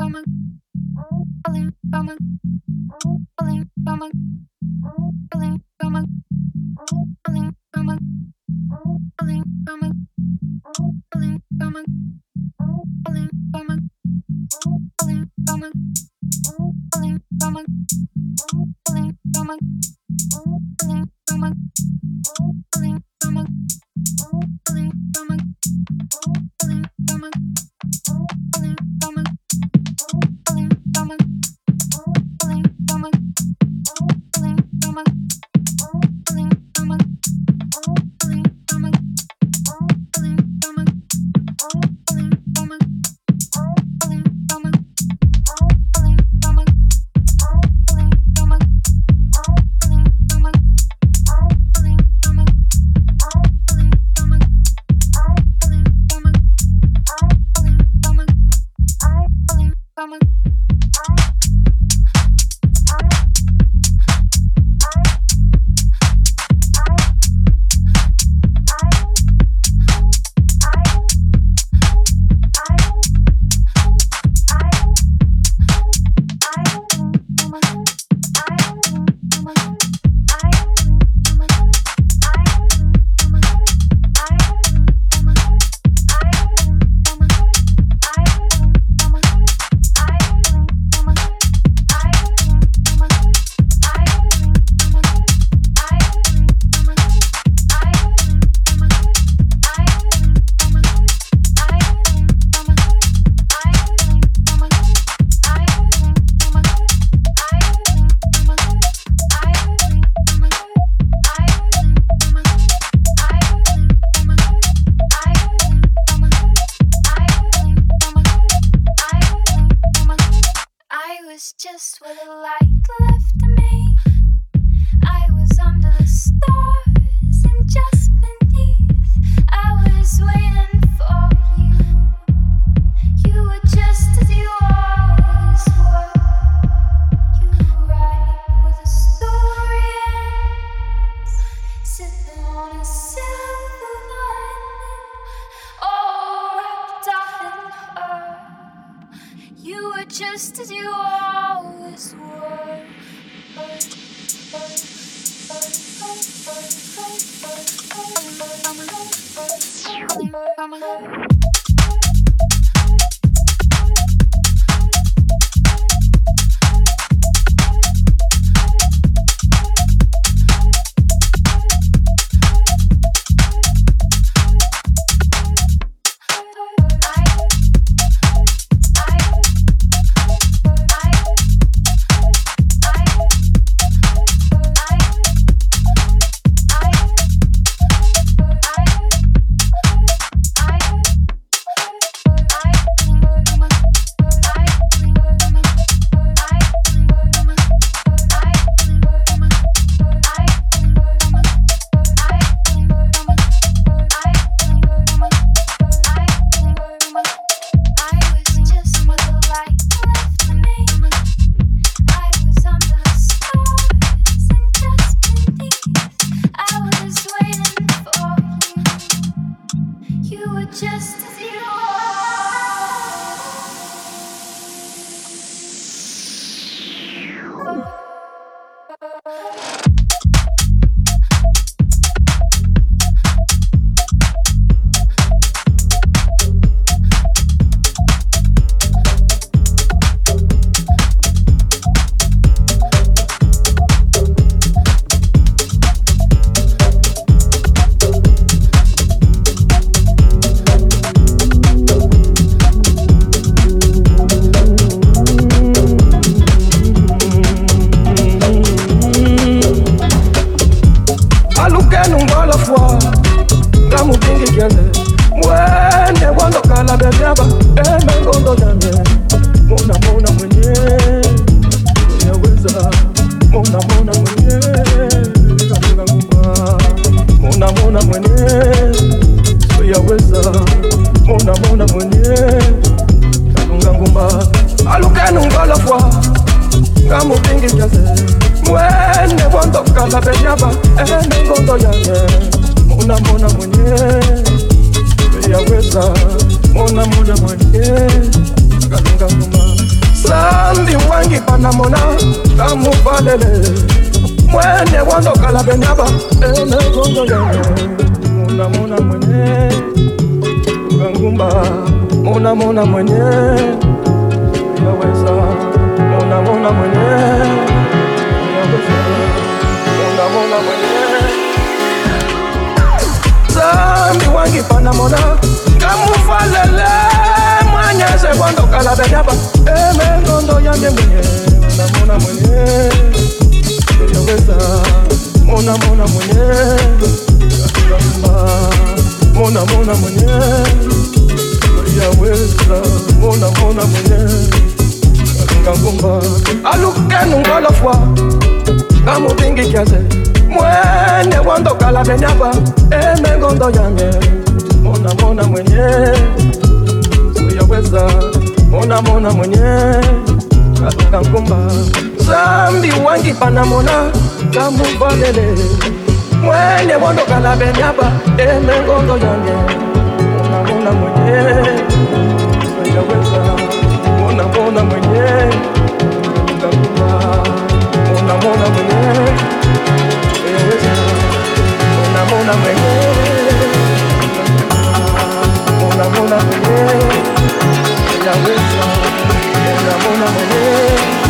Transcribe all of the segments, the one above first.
Come on. mwene wandokala benyaba emegongo yange munamuna mwenye mona mona mwenye mona una mona mona munamuna mwenye zambi una mona ngamufalele mwanyeze wandokala gondo ya yange mwenye mona mwenye yaweza mona mona mwenye mona mona mwenye yaweza mona mona mwenye kangomba alukenu ngolofwa ngamubingi kiase mwene wondokala benyaba emengondo yange mona mona mwenye yaweza mona mona mwenye katunga ngumba nzambi wangi panamona kamuvalele mwene bondokala benyaba emengondo yange monamona mwenye eyaweza monamona mwenye kakuba monamona mwenye eyaweza monamona mwenye monamona mwenye eyaweza monamona mwenye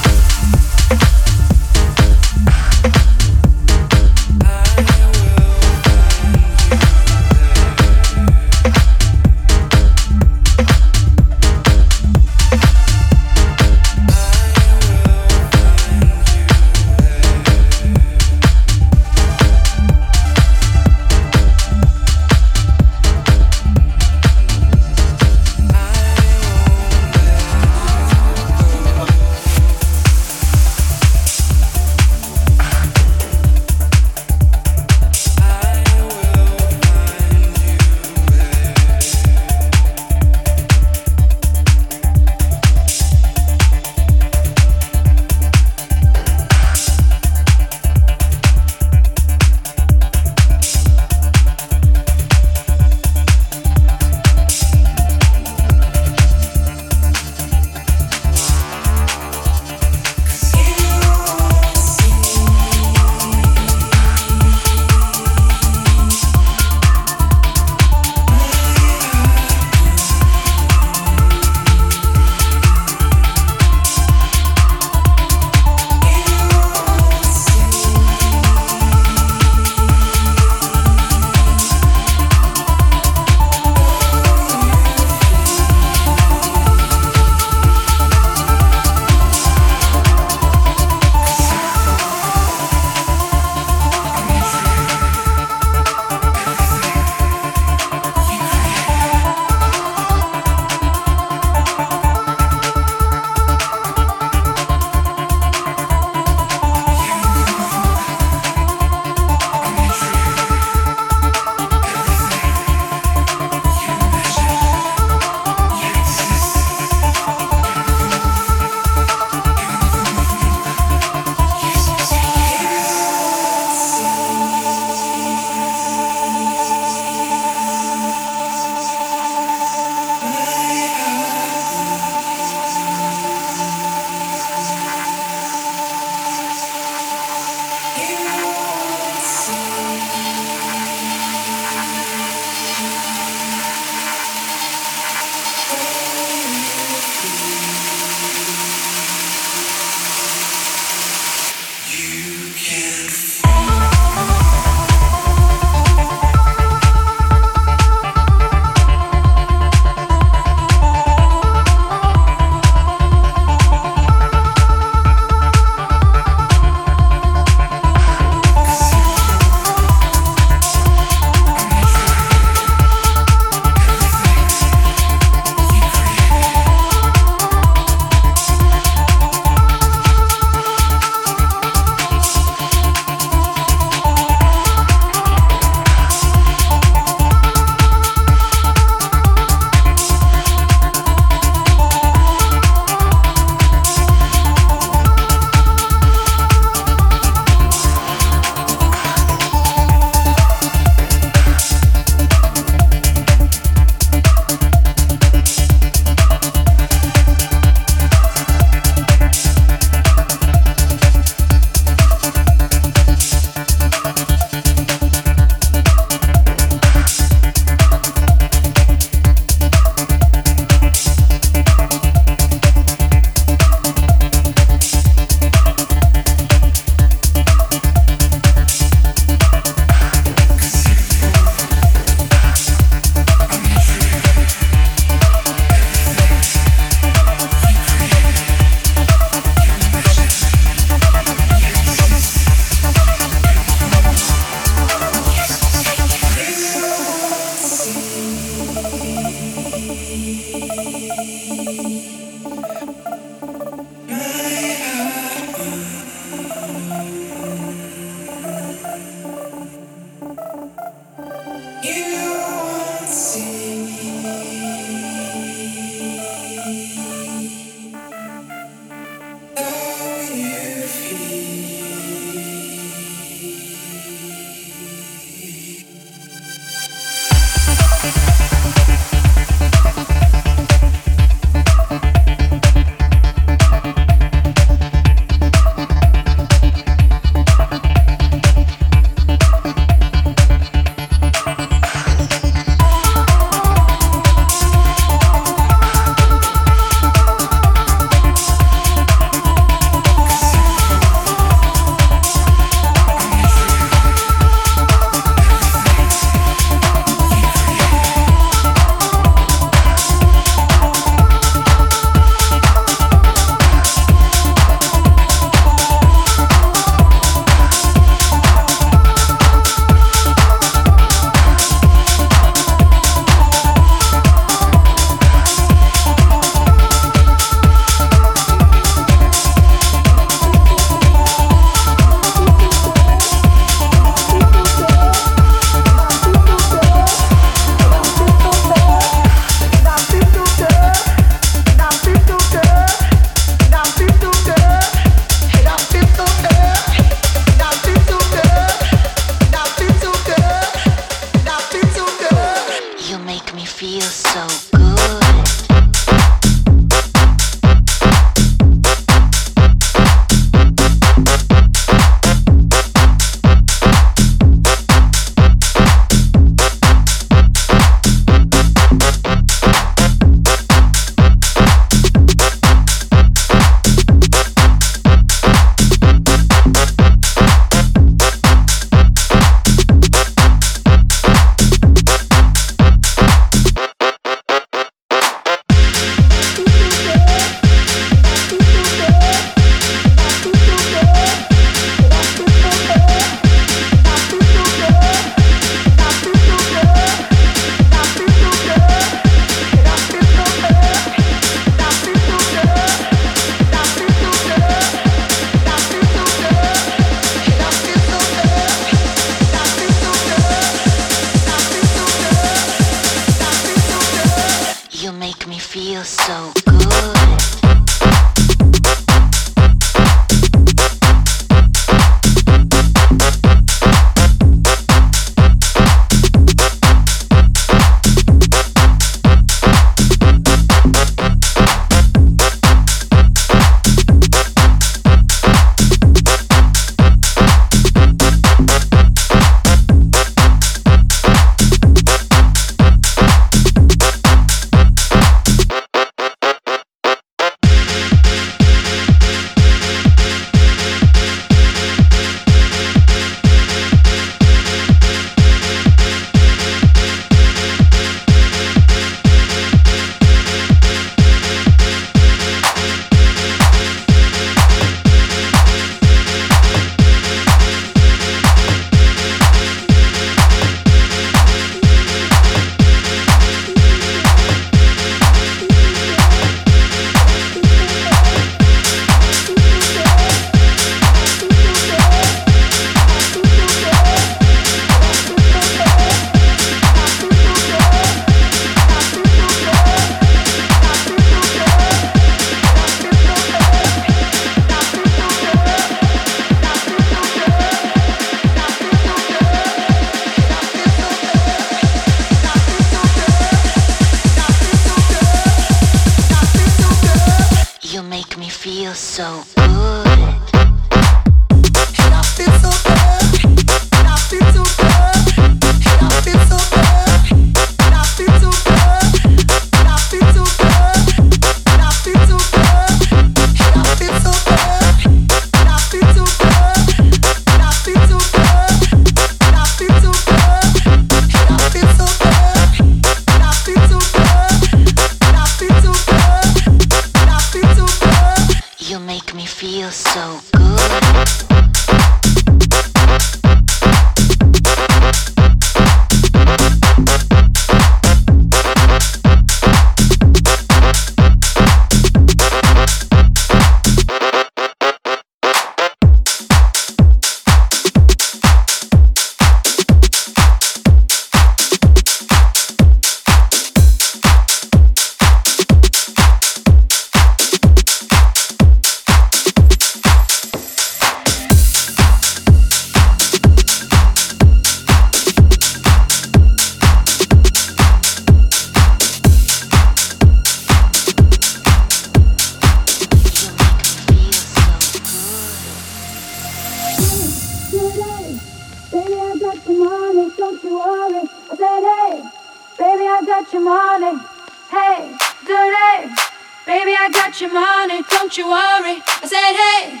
don't you worry. I said, hey,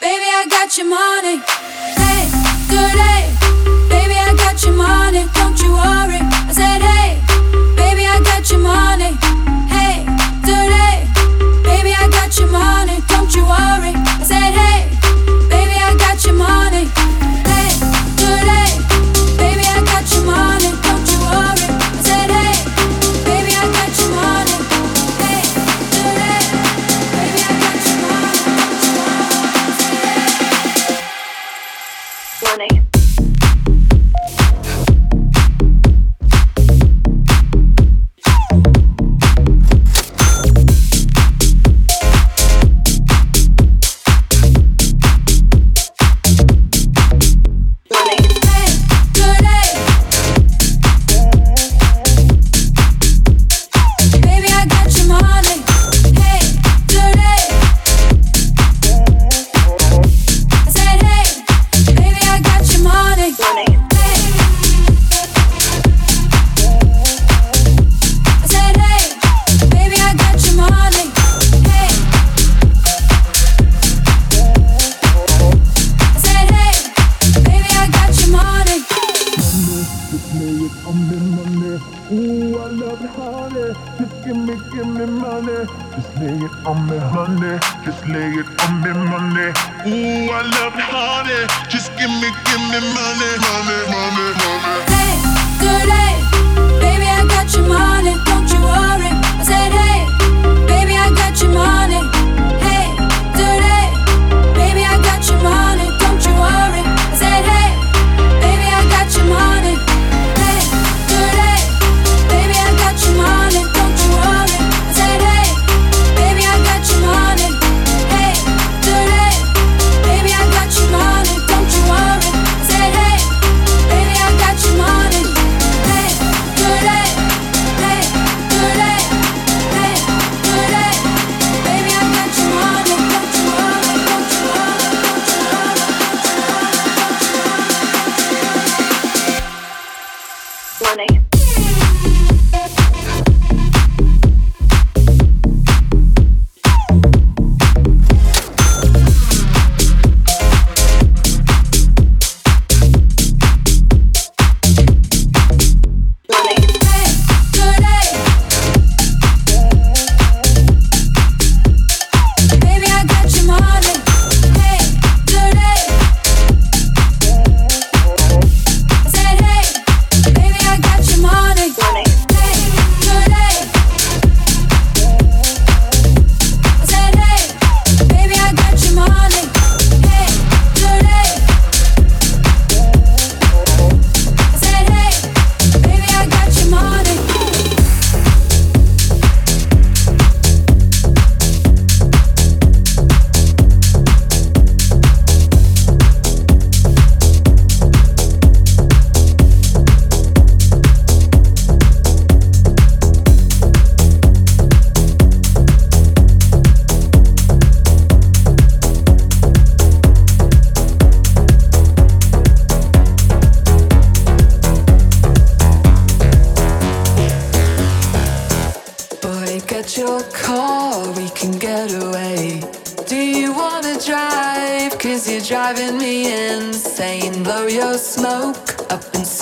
baby, I got your money. Hey, today.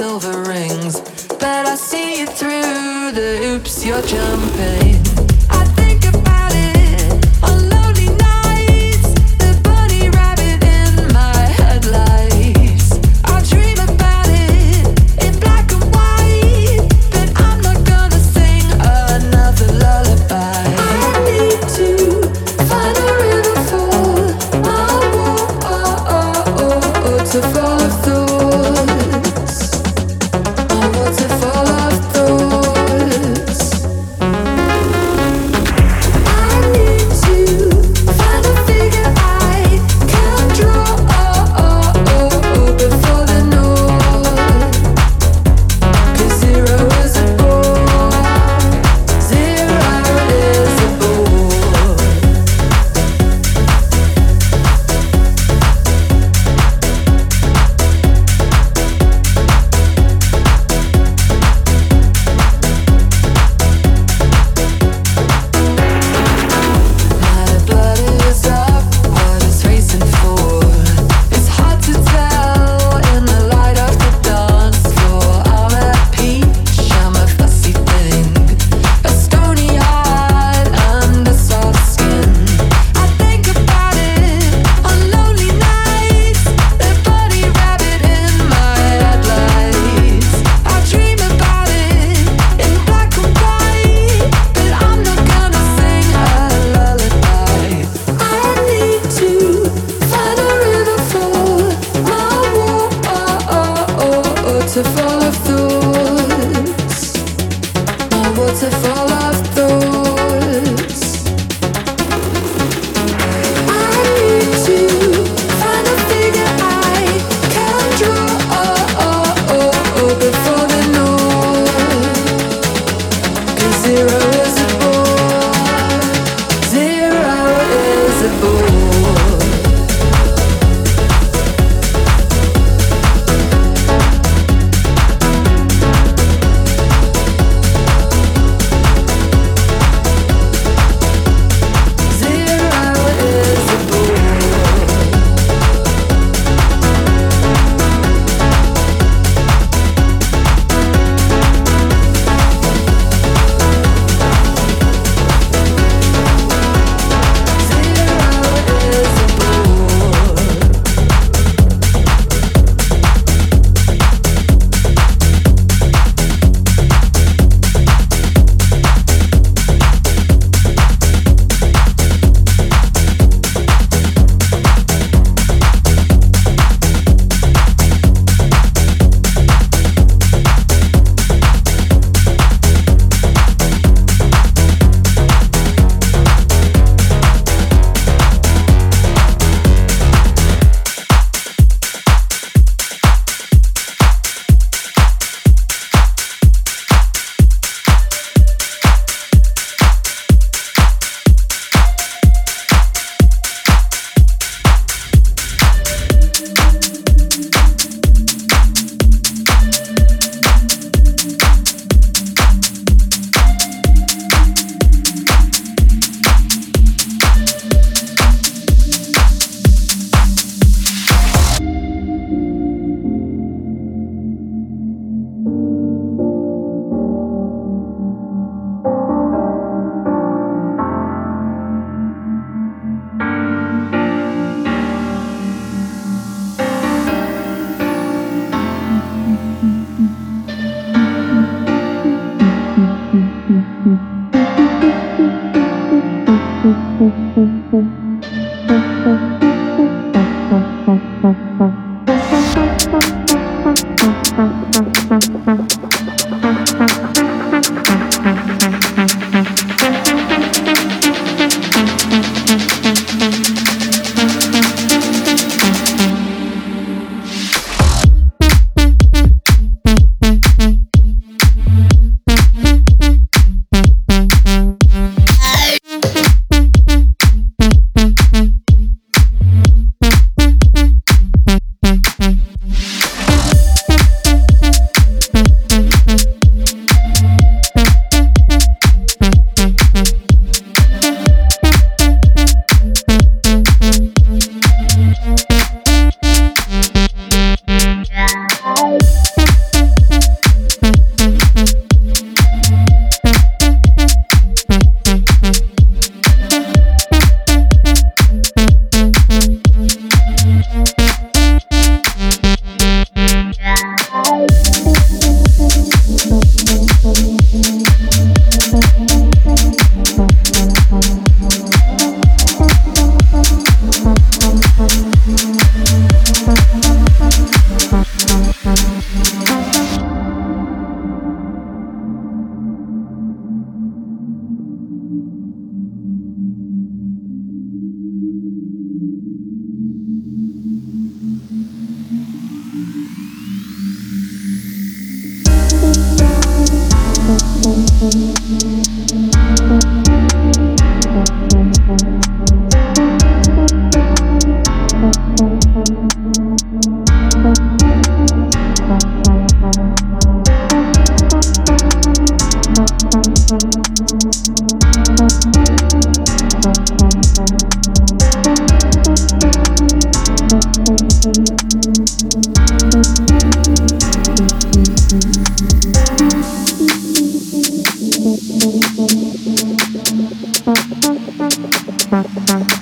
silver rings, but I see you through the oops you're jumping. Thank you.